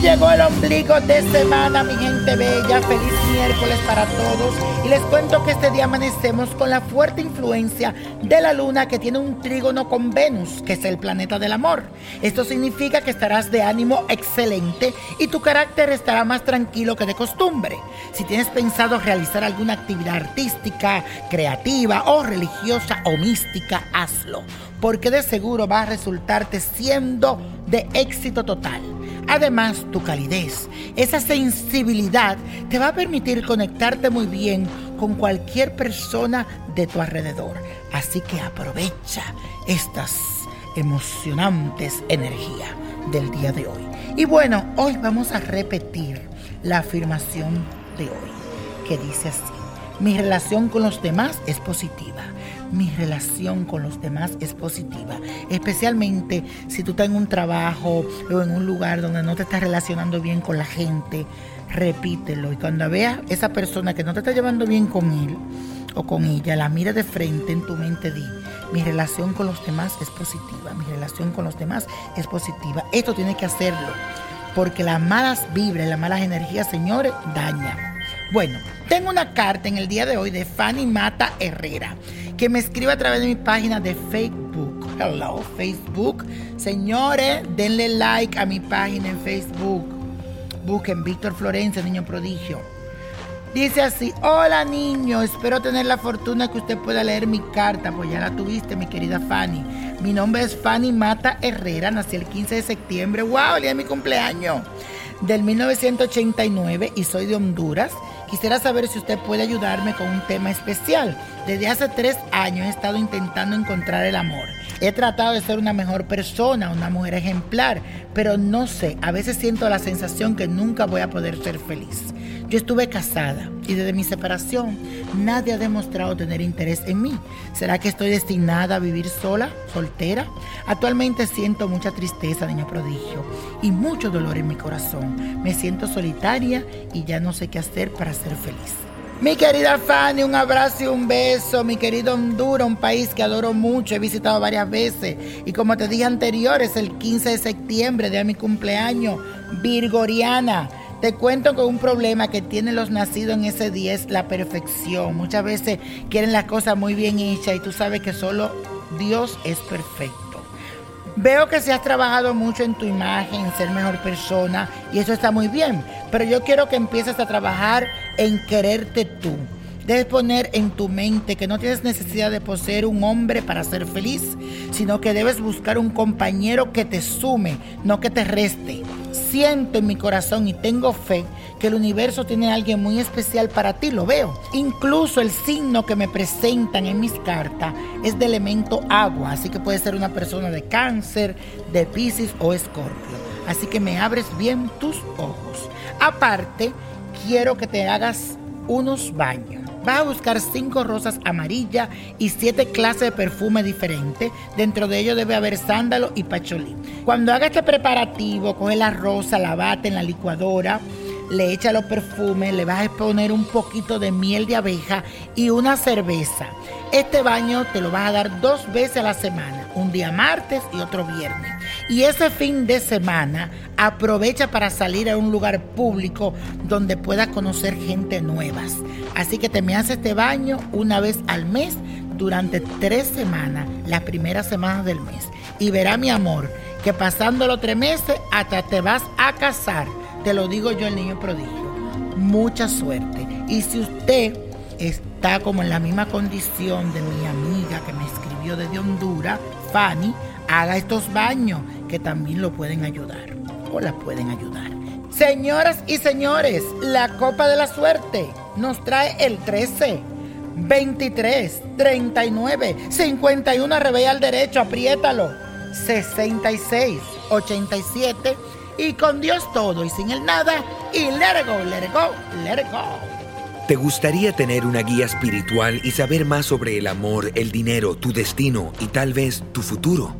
Llegó el ombligo de semana, mi gente bella. Feliz miércoles para todos. Y les cuento que este día amanecemos con la fuerte influencia de la luna que tiene un trígono con Venus, que es el planeta del amor. Esto significa que estarás de ánimo excelente y tu carácter estará más tranquilo que de costumbre. Si tienes pensado realizar alguna actividad artística, creativa o religiosa o mística, hazlo. Porque de seguro va a resultarte siendo de éxito total. Además, tu calidez, esa sensibilidad te va a permitir conectarte muy bien con cualquier persona de tu alrededor. Así que aprovecha estas emocionantes energías del día de hoy. Y bueno, hoy vamos a repetir la afirmación de hoy, que dice así. Mi relación con los demás es positiva. Mi relación con los demás es positiva. Especialmente si tú estás en un trabajo o en un lugar donde no te estás relacionando bien con la gente. Repítelo. Y cuando veas esa persona que no te está llevando bien con él o con ella, la mira de frente en tu mente, di, mi relación con los demás es positiva. Mi relación con los demás es positiva. Esto tiene que hacerlo. Porque las malas vibras, las malas energías, señores, dañan. Bueno, tengo una carta en el día de hoy de Fanny Mata Herrera, que me escribe a través de mi página de Facebook. Hello, Facebook. Señores, denle like a mi página en Facebook. Busquen Víctor Florencia, niño prodigio. Dice así, hola niño, espero tener la fortuna que usted pueda leer mi carta, pues ya la tuviste, mi querida Fanny. Mi nombre es Fanny Mata Herrera, nací el 15 de septiembre, wow, el día de mi cumpleaños, del 1989 y soy de Honduras. Quisiera saber si usted puede ayudarme con un tema especial. Desde hace tres años he estado intentando encontrar el amor. He tratado de ser una mejor persona, una mujer ejemplar, pero no sé, a veces siento la sensación que nunca voy a poder ser feliz. Yo estuve casada y desde mi separación nadie ha demostrado tener interés en mí. ¿Será que estoy destinada a vivir sola, soltera? Actualmente siento mucha tristeza, niño prodigio, y mucho dolor en mi corazón. Me siento solitaria y ya no sé qué hacer para ser feliz. Mi querida Fanny, un abrazo y un beso. Mi querido Honduras, un país que adoro mucho, he visitado varias veces. Y como te dije anterior, es el 15 de septiembre, de mi cumpleaños, Virgoriana. Te cuento que un problema que tienen los nacidos en ese día es la perfección. Muchas veces quieren las cosas muy bien hechas y tú sabes que solo Dios es perfecto. Veo que si has trabajado mucho en tu imagen, en ser mejor persona, y eso está muy bien, pero yo quiero que empieces a trabajar en quererte tú. Debes poner en tu mente que no tienes necesidad de poseer un hombre para ser feliz, sino que debes buscar un compañero que te sume, no que te reste. Siento en mi corazón y tengo fe que el universo tiene a alguien muy especial para ti, lo veo. Incluso el signo que me presentan en mis cartas es de elemento agua, así que puede ser una persona de cáncer, de piscis o escorpio. Así que me abres bien tus ojos. Aparte, quiero que te hagas unos baños. Vas a buscar cinco rosas amarillas y siete clases de perfume diferentes. Dentro de ellos debe haber sándalo y pacholí. Cuando haga este preparativo, coge la rosa, la bate en la licuadora, le echa los perfumes, le vas a poner un poquito de miel de abeja y una cerveza. Este baño te lo vas a dar dos veces a la semana, un día martes y otro viernes. Y ese fin de semana aprovecha para salir a un lugar público donde puedas conocer gente nuevas. Así que te me haces este baño una vez al mes durante tres semanas, las primeras semanas del mes. Y verá mi amor, que pasando los tres meses hasta te vas a casar. Te lo digo yo, el niño prodigio. Mucha suerte. Y si usted está como en la misma condición de mi amiga que me escribió desde Honduras, Fanny, haga estos baños que también lo pueden ayudar o la pueden ayudar. Señoras y señores, la Copa de la Suerte nos trae el 13, 23, 39, 51, revés al derecho, apriétalo, 66, 87 y con Dios todo y sin el nada y let it go, let go. ¿Te gustaría tener una guía espiritual y saber más sobre el amor, el dinero, tu destino y tal vez tu futuro?